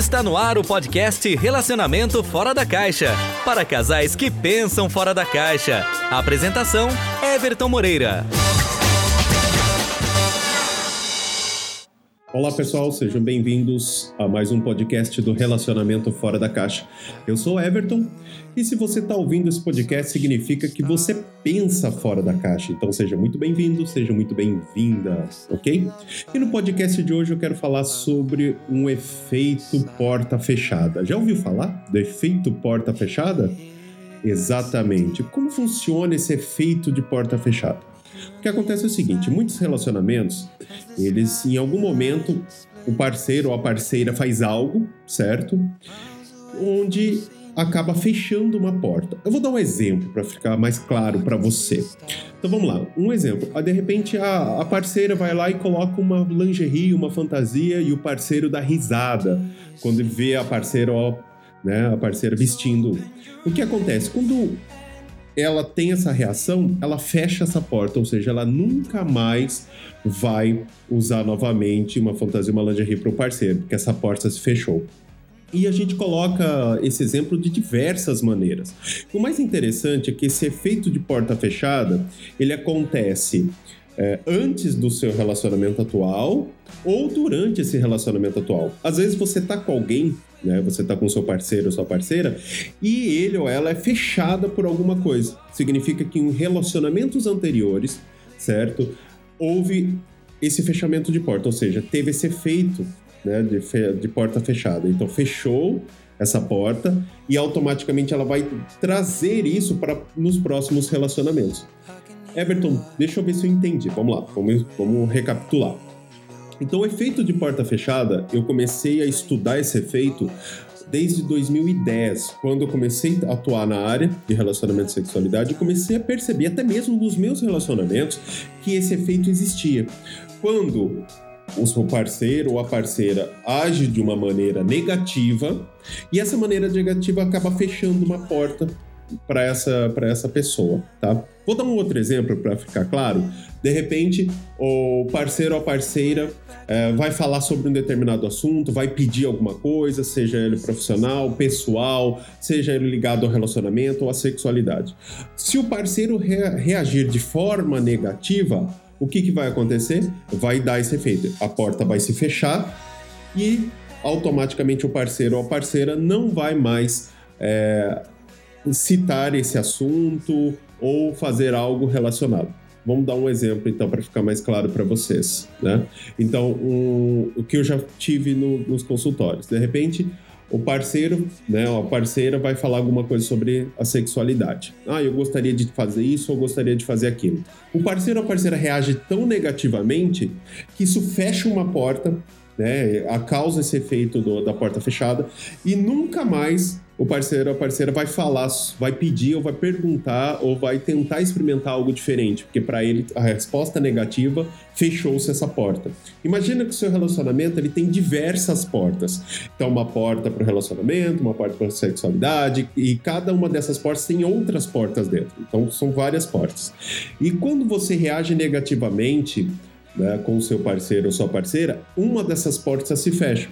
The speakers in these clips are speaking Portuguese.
Está no ar o podcast Relacionamento Fora da Caixa para casais que pensam fora da caixa. Apresentação: Everton Moreira. Olá pessoal, sejam bem-vindos a mais um podcast do Relacionamento Fora da Caixa. Eu sou Everton e se você está ouvindo esse podcast significa que você pensa fora da caixa. Então seja muito bem-vindo, seja muito bem-vinda, ok? E no podcast de hoje eu quero falar sobre um efeito porta fechada. Já ouviu falar do efeito porta fechada? Exatamente. Como funciona esse efeito de porta fechada? O que acontece é o seguinte: muitos relacionamentos, eles em algum momento o parceiro ou a parceira faz algo, certo? Onde acaba fechando uma porta. Eu vou dar um exemplo para ficar mais claro para você. Então vamos lá, um exemplo. Ah, de repente a, a parceira vai lá e coloca uma lingerie, uma fantasia e o parceiro dá risada quando vê a parceira, ó, né, a parceira vestindo. O que acontece quando ela tem essa reação, ela fecha essa porta, ou seja, ela nunca mais vai usar novamente uma fantasia, uma lingerie para o parceiro, porque essa porta se fechou. E a gente coloca esse exemplo de diversas maneiras. O mais interessante é que esse efeito de porta fechada, ele acontece é, antes do seu relacionamento atual ou durante esse relacionamento atual. Às vezes você tá com alguém, né? Você tá com seu parceiro ou sua parceira e ele ou ela é fechada por alguma coisa. Significa que em relacionamentos anteriores, certo? Houve esse fechamento de porta, ou seja, teve esse efeito né, de, fe de porta fechada. Então, fechou essa porta e automaticamente ela vai trazer isso para nos próximos relacionamentos. Everton, deixa eu ver se eu entendi. Vamos lá, vamos, vamos recapitular. Então, o efeito de porta fechada, eu comecei a estudar esse efeito desde 2010, quando eu comecei a atuar na área de relacionamento e sexualidade, comecei a perceber, até mesmo nos meus relacionamentos, que esse efeito existia. Quando o seu parceiro ou a parceira age de uma maneira negativa e essa maneira negativa acaba fechando uma porta para essa, essa pessoa, tá? Vou dar um outro exemplo para ficar claro. De repente, o parceiro ou a parceira é, vai falar sobre um determinado assunto, vai pedir alguma coisa, seja ele profissional, pessoal, seja ele ligado ao relacionamento ou à sexualidade. Se o parceiro rea reagir de forma negativa, o que, que vai acontecer? Vai dar esse efeito. A porta vai se fechar e automaticamente o parceiro ou a parceira não vai mais é, citar esse assunto ou fazer algo relacionado. Vamos dar um exemplo então para ficar mais claro para vocês, né? Então, um, o que eu já tive no, nos consultórios, de repente o parceiro, né, a parceira vai falar alguma coisa sobre a sexualidade. Ah, eu gostaria de fazer isso ou gostaria de fazer aquilo. O parceiro ou a parceira reage tão negativamente que isso fecha uma porta, né, a causa esse efeito do, da porta fechada e nunca mais o parceiro ou a parceira vai falar, vai pedir ou vai perguntar ou vai tentar experimentar algo diferente, porque para ele a resposta negativa fechou-se essa porta. Imagina que o seu relacionamento ele tem diversas portas. Então uma porta para o relacionamento, uma porta para a sexualidade e cada uma dessas portas tem outras portas dentro. Então são várias portas. E quando você reage negativamente né, com seu parceiro ou sua parceira, uma dessas portas se fecha.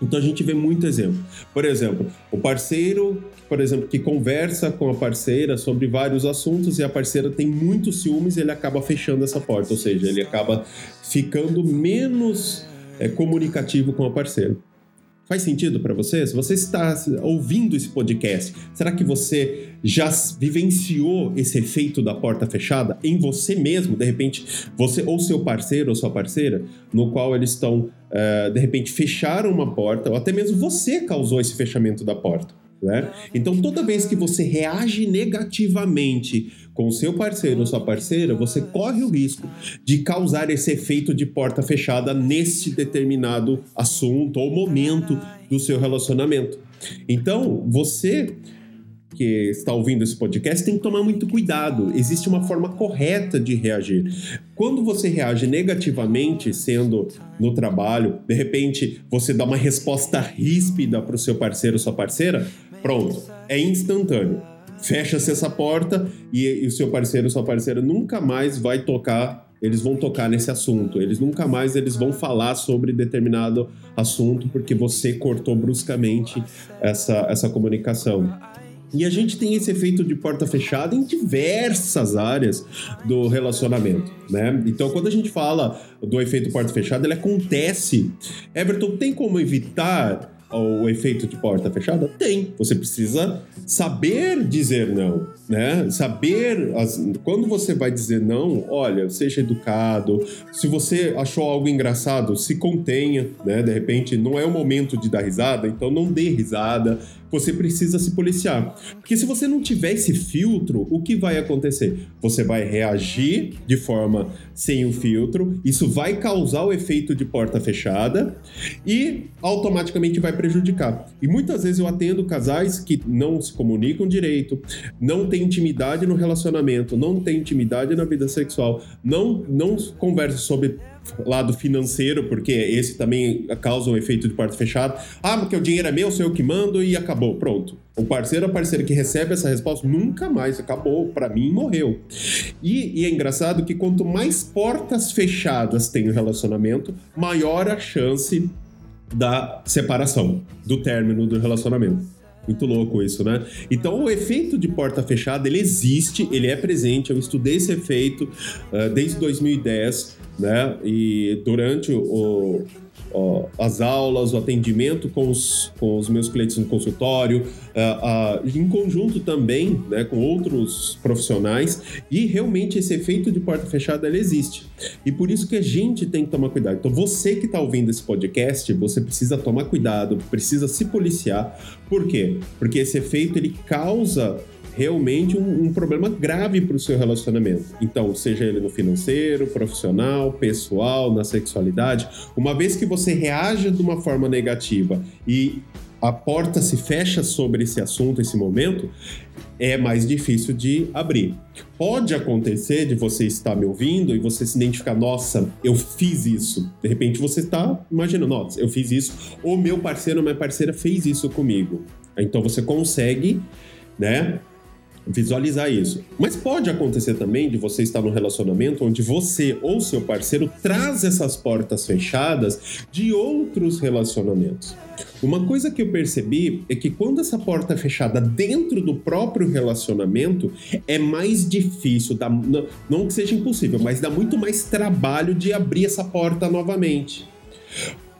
Então a gente vê muito exemplo. Por exemplo, o parceiro, por exemplo, que conversa com a parceira sobre vários assuntos e a parceira tem muitos ciúmes, ele acaba fechando essa porta, ou seja, ele acaba ficando menos é, comunicativo com a parceira. Faz sentido para você? Se você está ouvindo esse podcast, será que você já vivenciou esse efeito da porta fechada em você mesmo? De repente, você ou seu parceiro ou sua parceira, no qual eles estão, uh, de repente, fecharam uma porta, ou até mesmo você causou esse fechamento da porta. Né? Então, toda vez que você reage negativamente com seu parceiro ou sua parceira, você corre o risco de causar esse efeito de porta fechada nesse determinado assunto ou momento do seu relacionamento. Então, você que está ouvindo esse podcast tem que tomar muito cuidado. Existe uma forma correta de reagir. Quando você reage negativamente, sendo no trabalho, de repente você dá uma resposta ríspida para o seu parceiro ou sua parceira, pronto, é instantâneo. Fecha-se essa porta e, e o seu parceiro sua parceira nunca mais vai tocar eles vão tocar nesse assunto. Eles nunca mais eles vão falar sobre determinado assunto porque você cortou bruscamente essa, essa comunicação. E a gente tem esse efeito de porta fechada em diversas áreas do relacionamento, né? Então, quando a gente fala do efeito porta fechada, ele acontece. Everton, tem como evitar o efeito de porta fechada? Tem. Você precisa saber dizer não, né? Saber as... quando você vai dizer não, olha, seja educado. Se você achou algo engraçado, se contenha, né? De repente não é o momento de dar risada, então não dê risada você precisa se policiar. Porque se você não tiver esse filtro, o que vai acontecer? Você vai reagir de forma sem o filtro, isso vai causar o efeito de porta fechada e automaticamente vai prejudicar. E muitas vezes eu atendo casais que não se comunicam direito, não têm intimidade no relacionamento, não têm intimidade na vida sexual, não, não conversam sobre lado financeiro, porque esse também causa um efeito de porta fechada. Ah, porque o dinheiro é meu, sou eu que mando e acabou, pronto. O parceiro a parceira que recebe essa resposta nunca mais acabou, para mim morreu. E, e, é engraçado que quanto mais portas fechadas tem o relacionamento, maior a chance da separação, do término do relacionamento. Muito louco isso, né? Então o efeito de porta fechada ele existe, ele é presente. Eu estudei esse efeito uh, desde 2010 né? E durante o, as aulas, o atendimento com os, com os meus clientes no consultório, uh, uh, em conjunto também né, com outros profissionais, e realmente esse efeito de porta fechada ele existe. E por isso que a gente tem que tomar cuidado. Então, você que está ouvindo esse podcast, você precisa tomar cuidado, precisa se policiar. Por quê? Porque esse efeito ele causa realmente um, um problema grave para o seu relacionamento. Então, seja ele no financeiro, profissional, pessoal, na sexualidade, uma vez que você reage de uma forma negativa e a porta se fecha sobre esse assunto, esse momento, é mais difícil de abrir. Pode acontecer de você estar me ouvindo e você se identificar, nossa, eu fiz isso. De repente você está imaginando, nossa, eu fiz isso, ou meu parceiro ou minha parceira fez isso comigo. Então você consegue, né, visualizar isso. Mas pode acontecer também de você estar num relacionamento onde você ou seu parceiro traz essas portas fechadas de outros relacionamentos. Uma coisa que eu percebi é que quando essa porta é fechada dentro do próprio relacionamento, é mais difícil, dá, não que seja impossível, mas dá muito mais trabalho de abrir essa porta novamente.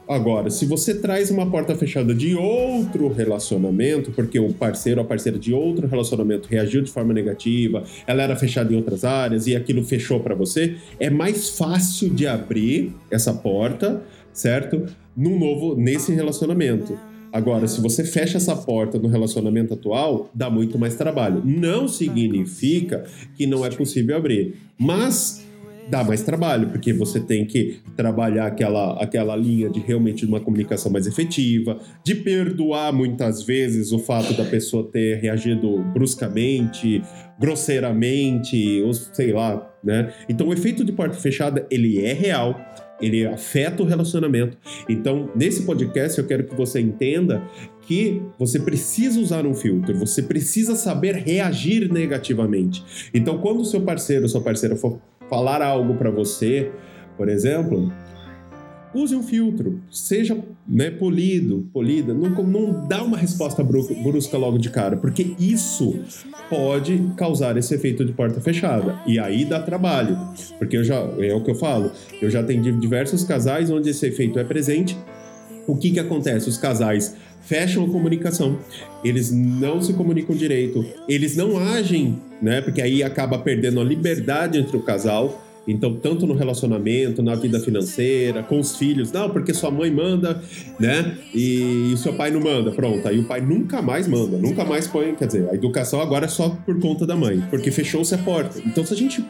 Agora, se você traz uma porta fechada de outro relacionamento, porque o parceiro ou a parceira de outro relacionamento reagiu de forma negativa, ela era fechada em outras áreas e aquilo fechou para você, é mais fácil de abrir essa porta, certo? Num novo nesse relacionamento. Agora, se você fecha essa porta no relacionamento atual, dá muito mais trabalho. Não significa que não é possível abrir, mas dá mais trabalho, porque você tem que trabalhar aquela, aquela linha de realmente uma comunicação mais efetiva, de perdoar muitas vezes o fato da pessoa ter reagido bruscamente, grosseiramente, ou sei lá, né? Então o efeito de porta fechada, ele é real, ele afeta o relacionamento. Então, nesse podcast eu quero que você entenda que você precisa usar um filtro, você precisa saber reagir negativamente. Então, quando o seu parceiro ou sua parceira for falar algo para você, por exemplo, use um filtro, seja né, polido, polida, não, não dá uma resposta brusca logo de cara, porque isso pode causar esse efeito de porta fechada e aí dá trabalho, porque eu já é o que eu falo, eu já atendi diversos casais onde esse efeito é presente. O que que acontece? Os casais fecham a comunicação. Eles não se comunicam direito, eles não agem, né? Porque aí acaba perdendo a liberdade entre o casal. Então, tanto no relacionamento, na vida financeira, com os filhos, não, porque sua mãe manda, né? E, o seu pai não manda. Pronto, aí o pai nunca mais manda, nunca mais põe. Quer dizer, a educação agora é só por conta da mãe, porque fechou-se a porta. Então, se a gente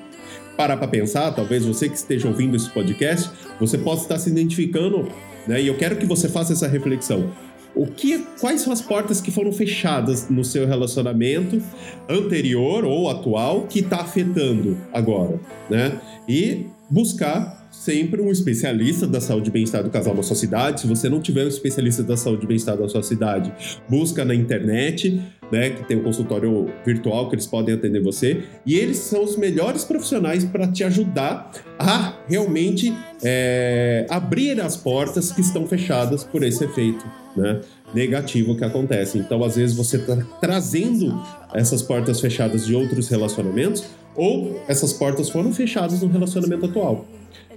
parar para pensar, talvez você que esteja ouvindo esse podcast, você possa estar se identificando, né? E eu quero que você faça essa reflexão o que, quais são as portas que foram fechadas no seu relacionamento anterior ou atual que está afetando agora, né? E buscar sempre um especialista da saúde e bem-estar do casal na sua cidade. Se você não tiver um especialista da saúde e bem-estar da sua cidade, busca na internet, né, que tem um consultório virtual que eles podem atender você. E eles são os melhores profissionais para te ajudar a realmente é, abrir as portas que estão fechadas por esse efeito, né? negativo que acontece. Então, às vezes, você está trazendo essas portas fechadas de outros relacionamentos ou essas portas foram fechadas no relacionamento atual.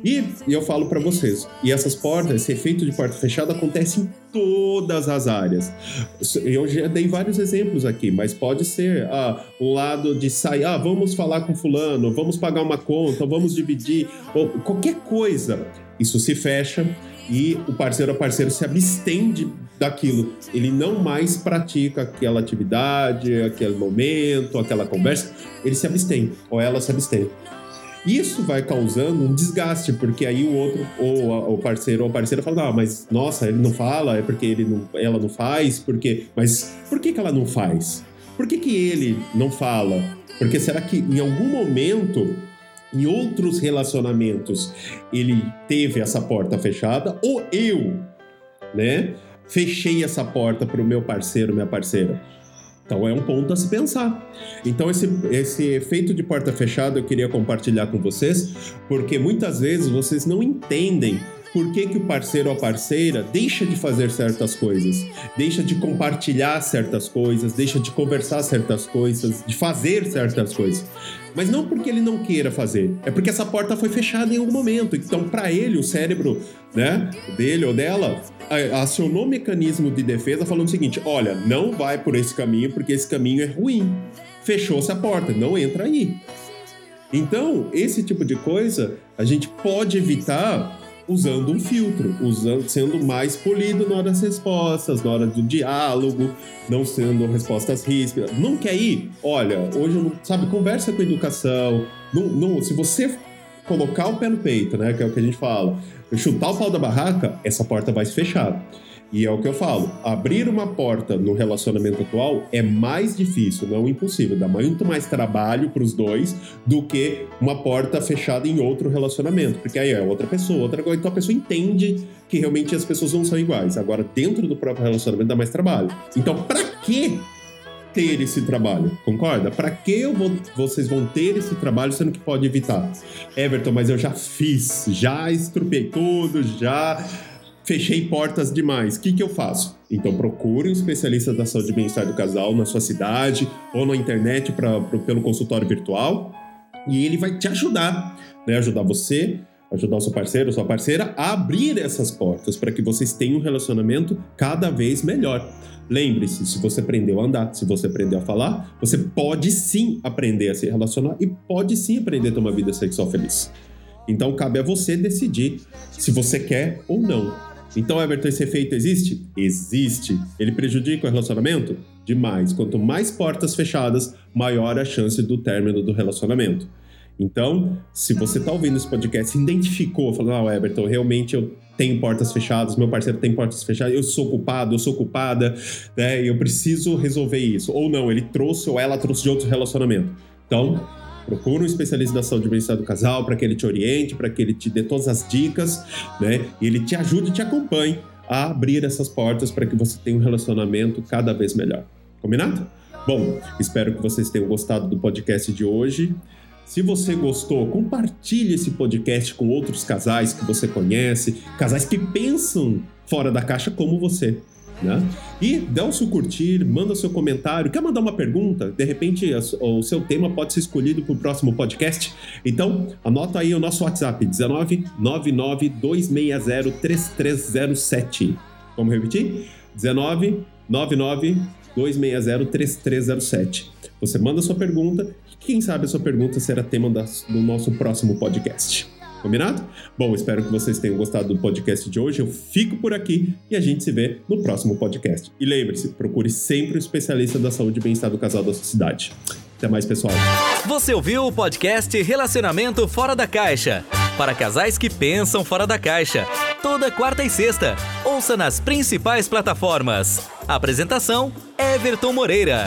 E, eu falo para vocês, e essas portas, esse efeito de porta fechada acontece em todas as áreas. Eu já dei vários exemplos aqui, mas pode ser ah, um lado de sair, ah, vamos falar com fulano, vamos pagar uma conta, vamos dividir, ou qualquer coisa. Isso se fecha e o parceiro a parceiro se abstém de, daquilo. Ele não mais pratica aquela atividade, aquele momento, aquela conversa. Ele se abstém, ou ela se abstém. Isso vai causando um desgaste, porque aí o outro, ou o parceiro ou a parceira fala, ah, mas nossa, ele não fala, é porque ele não, ela não faz, porque. Mas por que, que ela não faz? Por que, que ele não fala? Porque será que em algum momento, em outros relacionamentos, ele teve essa porta fechada, ou eu, né, fechei essa porta para o meu parceiro, minha parceira? Então é um ponto a se pensar. Então esse, esse efeito de porta fechada eu queria compartilhar com vocês, porque muitas vezes vocês não entendem por que, que o parceiro ou a parceira deixa de fazer certas coisas, deixa de compartilhar certas coisas, deixa de conversar certas coisas, de fazer certas coisas. Mas não porque ele não queira fazer, é porque essa porta foi fechada em algum momento. Então, para ele, o cérebro né, dele ou dela acionou o mecanismo de defesa falando o seguinte: olha, não vai por esse caminho porque esse caminho é ruim. Fechou-se a porta, não entra aí. Então, esse tipo de coisa a gente pode evitar usando um filtro, usando, sendo mais polido na hora das respostas, na hora do diálogo, não sendo respostas ríspidas. Não quer ir? Olha, hoje, não, sabe, conversa com educação. Não, não, se você colocar o pé no peito, né, que é o que a gente fala, chutar o pau da barraca, essa porta vai se fechar. E é o que eu falo: abrir uma porta no relacionamento atual é mais difícil, não impossível. Dá muito mais trabalho para os dois do que uma porta fechada em outro relacionamento, porque aí é outra pessoa, outra coisa. Então a pessoa entende que realmente as pessoas não são iguais. Agora, dentro do próprio relacionamento dá mais trabalho. Então, para que ter esse trabalho, concorda? Para que vou, vocês vão ter esse trabalho sendo que pode evitar? Everton, mas eu já fiz, já estrupei tudo, já fechei portas demais. O que, que eu faço? Então procure um especialista da saúde e bem-estar do casal na sua cidade ou na internet pra, pra, pelo consultório virtual e ele vai te ajudar, né? Ajudar você, ajudar o seu parceiro, sua parceira a abrir essas portas para que vocês tenham um relacionamento cada vez melhor. Lembre-se, se você aprendeu a andar, se você aprendeu a falar, você pode sim aprender a se relacionar e pode sim aprender a ter uma vida sexual feliz. Então cabe a você decidir se você quer ou não. Então, Everton, esse efeito existe? Existe. Ele prejudica o relacionamento? Demais. Quanto mais portas fechadas, maior a chance do término do relacionamento. Então, se você está ouvindo esse podcast e identificou, falando, ah, Everton, realmente eu tenho portas fechadas, meu parceiro tem portas fechadas, eu sou culpado, eu sou culpada, né, eu preciso resolver isso. Ou não, ele trouxe ou ela trouxe de outro relacionamento. Então, Procura um especialista da saúde e bem-estar do casal para que ele te oriente, para que ele te dê todas as dicas, né? E ele te ajude e te acompanhe a abrir essas portas para que você tenha um relacionamento cada vez melhor. Combinado? Bom, espero que vocês tenham gostado do podcast de hoje. Se você gostou, compartilhe esse podcast com outros casais que você conhece, casais que pensam fora da caixa como você. Né? E dá o seu curtir, manda o seu comentário. Quer mandar uma pergunta? De repente o seu tema pode ser escolhido para o próximo podcast. Então, anota aí o nosso WhatsApp: 19 99 260 3307. Vamos repetir? 19 99 260 3307. Você manda sua pergunta e quem sabe a sua pergunta será tema do nosso próximo podcast. Combinado? Bom, espero que vocês tenham gostado do podcast de hoje. Eu fico por aqui e a gente se vê no próximo podcast. E lembre-se, procure sempre o especialista da saúde e bem-estar do casal da sua cidade. Até mais, pessoal. Você ouviu o podcast Relacionamento Fora da Caixa? Para casais que pensam fora da caixa. Toda quarta e sexta. Ouça nas principais plataformas. Apresentação: Everton Moreira.